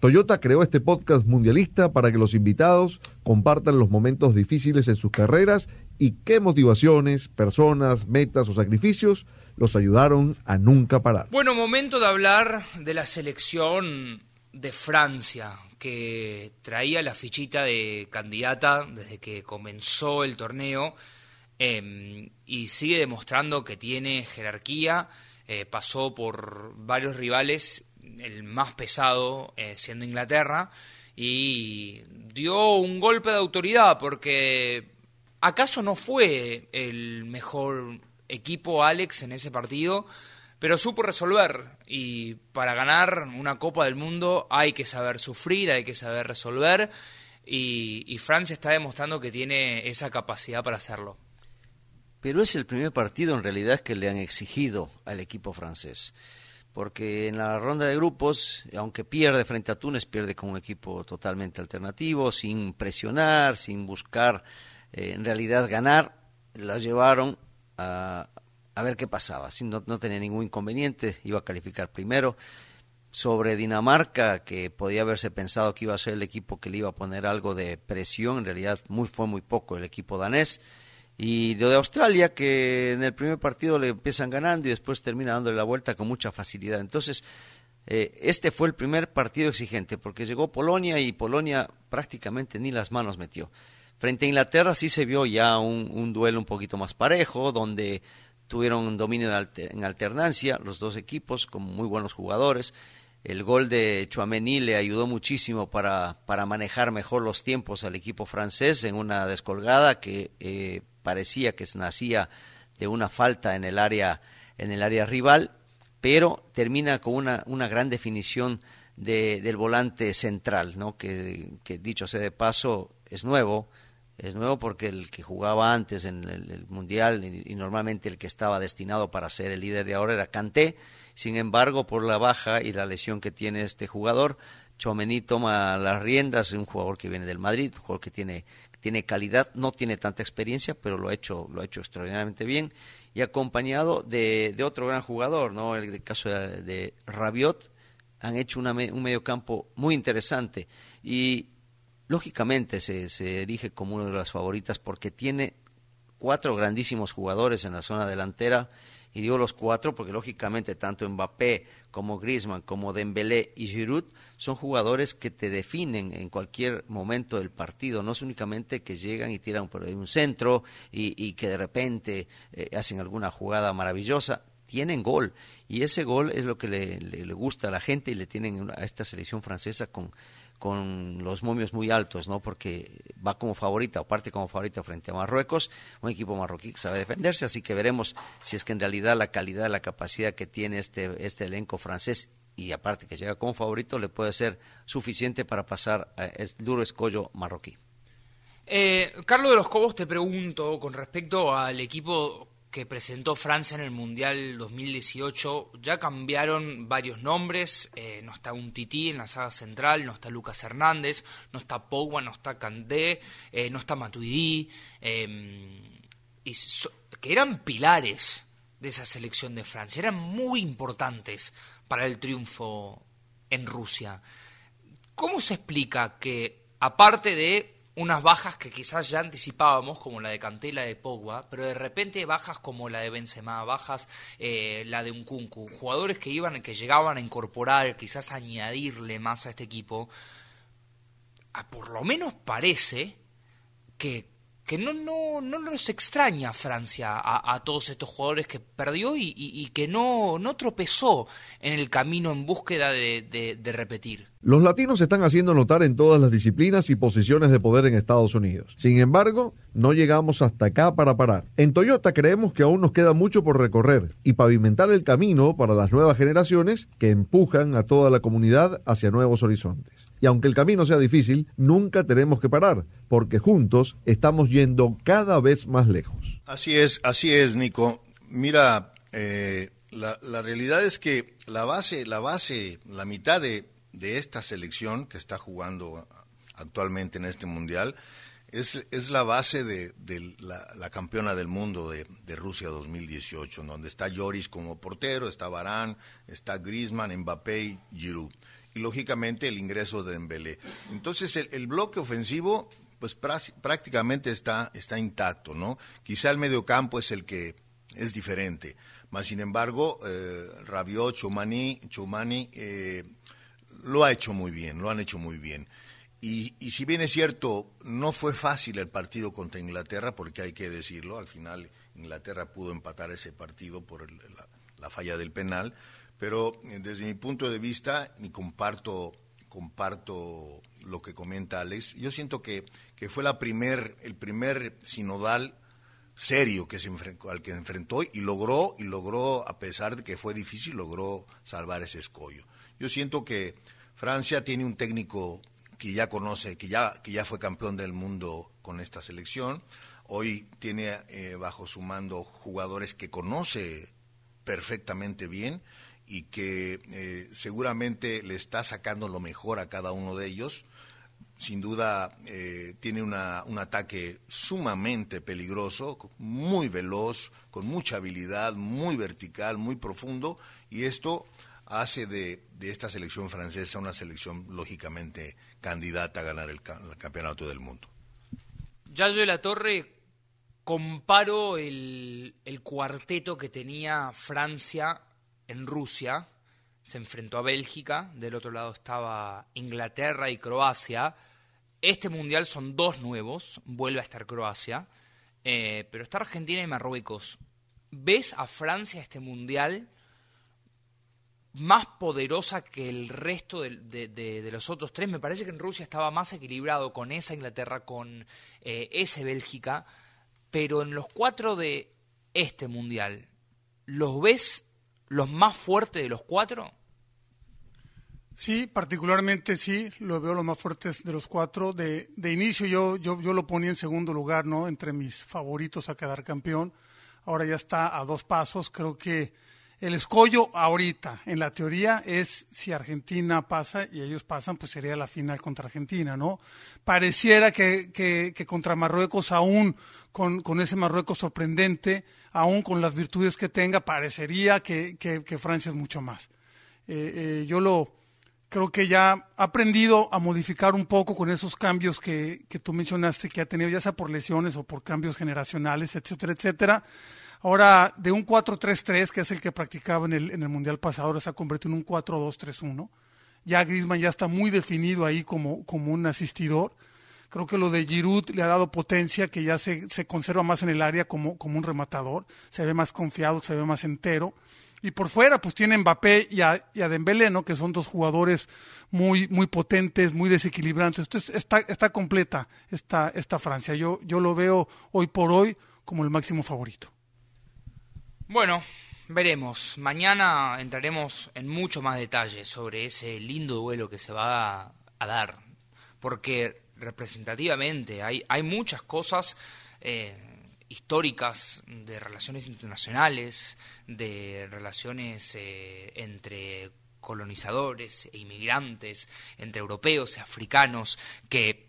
Toyota creó este podcast mundialista para que los invitados compartan los momentos difíciles en sus carreras y qué motivaciones, personas, metas o sacrificios los ayudaron a nunca parar. Bueno, momento de hablar de la selección de Francia, que traía la fichita de candidata desde que comenzó el torneo em, y sigue demostrando que tiene jerarquía. Eh, pasó por varios rivales, el más pesado eh, siendo Inglaterra, y dio un golpe de autoridad porque ¿acaso no fue el mejor equipo Alex en ese partido? Pero supo resolver y para ganar una Copa del Mundo hay que saber sufrir, hay que saber resolver y, Francia está demostrando que tiene esa capacidad para hacerlo. Pero es el primer partido en realidad que le han exigido al equipo francés porque en la ronda de grupos, aunque pierde frente a Túnez, pierde con un equipo totalmente alternativo, sin presionar, sin buscar eh, en realidad ganar, la llevaron a, a ver qué pasaba. No, no tenía ningún inconveniente, iba a calificar primero. Sobre Dinamarca, que podía haberse pensado que iba a ser el equipo que le iba a poner algo de presión, en realidad muy, fue muy poco el equipo danés. Y de Australia, que en el primer partido le empiezan ganando y después termina dándole la vuelta con mucha facilidad. Entonces, eh, este fue el primer partido exigente, porque llegó Polonia y Polonia prácticamente ni las manos metió. Frente a Inglaterra sí se vio ya un, duelo un poquito más parejo, donde tuvieron un dominio en alternancia los dos equipos con muy buenos jugadores. El gol de Chouameni le ayudó muchísimo para, para manejar mejor los tiempos al equipo francés en una descolgada que eh, parecía que nacía de una falta en el área, en el área rival, pero termina con una, una gran definición de, del volante central, ¿no? que, dicho sea de paso es nuevo, es nuevo porque el que jugaba antes en el, Mundial y, normalmente el que estaba destinado para ser el líder de ahora era Kanté. Sin embargo, por la baja y la lesión que tiene este jugador, Chomení toma las riendas, un jugador que viene del Madrid, un jugador que tiene, tiene calidad, no tiene tanta experiencia, pero lo ha hecho, lo ha hecho extraordinariamente bien. Y acompañado de, otro gran jugador, ¿no? El, caso de, Rabiot, han hecho una, un medio campo muy interesante. Y lógicamente se, se erige como una de las favoritas porque tiene cuatro grandísimos jugadores en la zona delantera y digo los cuatro porque lórgicamente tanto Mbappé como Griezmann como Dembélé y Giroud son jugadores que te definen en cualquier momento del partido. No es únicamente que llegan y tiran por ahí un centro y, que de repente eh, hacen alguna jugada maravillosa. Tienen gol y ese gol es lo que le, le gusta a la gente y le tienen a esta selección francesa con con los momios muy altos, ¿no? Porque va como favorita o parte como favorita frente a Marruecos, un equipo marroquí que sabe defenderse, así que veremos si es que en realidad la calidad, la capacidad que tiene este, este elenco francés y aparte que llega como favorito le puede ser suficiente para pasar el duro escollo marroquí. Eh, Carlos de los Cobos, te pregunto con respecto al equipo que presentó Francia en el Mundial 2018, ya cambiaron varios nombres, eh, no está un Tití en la saga central, no está Lucas Hernández, no está Pogba, no está Candé, eh, no está Matuidi, em, y que eran pilares de esa selección de Francia, eran muy importantes para el triunfo en Rusia. ¿Cómo se explica que, aparte de unas bajas que quizás ya anticipábamos, como la de Cantela de Pogba, pero de repente bajas como la de Benzema, bajas eh, la de Unkunku, jugadores que iban, que llegaban a incorporar, quizás añadirle más a este equipo, a por lo menos parece que que no, no, no nos extraña Francia a, todos estos jugadores que perdió y, que no, no tropezó en el camino en búsqueda de, de, repetir. Los latinos se están haciendo notar en todas las disciplinas y posiciones de poder en Estados Unidos. Sin embargo, no llegamos hasta acá para parar. En Toyota creemos que aún nos queda mucho por recorrer y pavimentar el camino para las nuevas generaciones que empujan a toda la comunidad hacia nuevos horizontes. Y aunque el camino sea difícil, nunca tenemos que parar, porque juntos estamos yendo cada vez más lejos. Así es, así es, Nico. Mira, eh, la, realidad es que la base, la base, la mitad de, esta selección que está jugando actualmente en este mundial es, es la base de, la, campeona del mundo de, Rusia 2018, donde está Lloris como portero, está Barán, está Griezmann, Mbappé y Giroud. Y lógicamente el ingreso de Dembélé. Entonces el, bloque ofensivo pues prácticamente está, está intacto, ¿no? Quizá el mediocampo es el que es diferente. Mas, sin embargo, eh, Rabiot, Chumani, Chumani eh, lo ha hecho muy bien, lo han hecho muy bien. Y, si bien es cierto, no fue fácil el partido contra Inglaterra, porque hay que decirlo, al final Inglaterra pudo empatar ese partido por la, falla del penal, pero eh, desde mi punto de vista, y comparto, comparto lo que comenta Alex, yo siento que, que fue la primer, el primer sinodal serio que se al que enfrentó y logró, y logró, a pesar de que fue difícil, logró salvar ese escollo. Yo siento que Francia tiene un técnico que ya conoce, que ya, que ya fue campeón del mundo con esta selección. Hoy tiene eh, bajo su mando jugadores que conoce perfectamente bien y que eh, seguramente le está sacando lo mejor a cada uno de ellos sin duda eh, tiene una, un ataque sumamente peligroso, muy veloz, con mucha habilidad, muy vertical, muy profundo, y esto hace de, esta selección francesa una selección lógicamente candidata a ganar el, campeonato del mundo. Yayo de la Torre, comparo el, el cuarteto que tenía Francia en Rusia, se enfrentó a Bélgica, del otro lado estaba Inglaterra y Croacia, este mundial son dos nuevos, vuelve a estar Croacia, eh, pero está Argentina y Marruecos. ¿Ves a Francia este mundial más poderosa que el resto de, los otros tres? Me parece que en Rusia estaba más equilibrado con esa Inglaterra, con eh, ese Bélgica, pero en los cuatro de este mundial, ¿los ves los más fuertes de los cuatro? Sí, particularmente sí, lo veo los más fuertes de los cuatro. De, de inicio yo, yo, yo lo ponía en segundo lugar, ¿no? Entre mis favoritos a quedar campeón. Ahora ya está a dos pasos. Creo que el escollo ahorita, en la teoría, es si Argentina pasa y ellos pasan, pues sería la final contra Argentina, ¿no? Pareciera que, que, que contra Marruecos, aún con, con, ese Marruecos sorprendente, aún con las virtudes que tenga, parecería que, que Francia es mucho más. Eh, eh, yo lo creo que ya ha aprendido a modificar un poco con esos cambios que, que tú mencionaste que ha tenido, ya sea por lesiones o por cambios generacionales, etcétera, etcétera. Ahora, de un 4-3-3, que es el que practicaba en el, en el Mundial pasado, ahora se ha convertido en un 4-2-3-1. Ya Griezmann ya está muy definido ahí como, como un asistidor. Creo que lo de Giroud le ha dado potencia, que ya se, se conserva más en el área como, como un rematador. Se ve más confiado, se ve más entero. Y por fuera, pues tiene Mbappé y a, y a Dembélé, ¿no? Que son dos jugadores muy, muy potentes, muy desequilibrantes. Entonces está, está completa esta, esta Francia. Yo, yo lo veo hoy por hoy como el máximo favorito. Bueno, veremos. Mañana entraremos en mucho más detalle sobre ese lindo duelo que se va a, dar. Porque representativamente hay, hay muchas cosas eh, históricas de relaciones internacionales, de relaciones eh, entre colonizadores e inmigrantes, entre europeos y africanos, que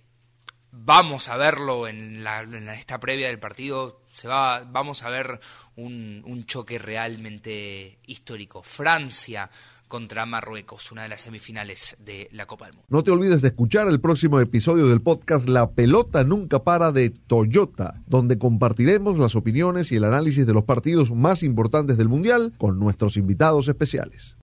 vamos a verlo en, la, en esta previa del partido, se va, vamos a ver un, choque realmente histórico. Francia contra Marruecos, una de las semifinales de la Copa del Mundo. No te olvides de escuchar el próximo episodio del podcast La pelota nunca para de Toyota, donde compartiremos las opiniones y el análisis de los partidos más importantes del Mundial con nuestros invitados especiales.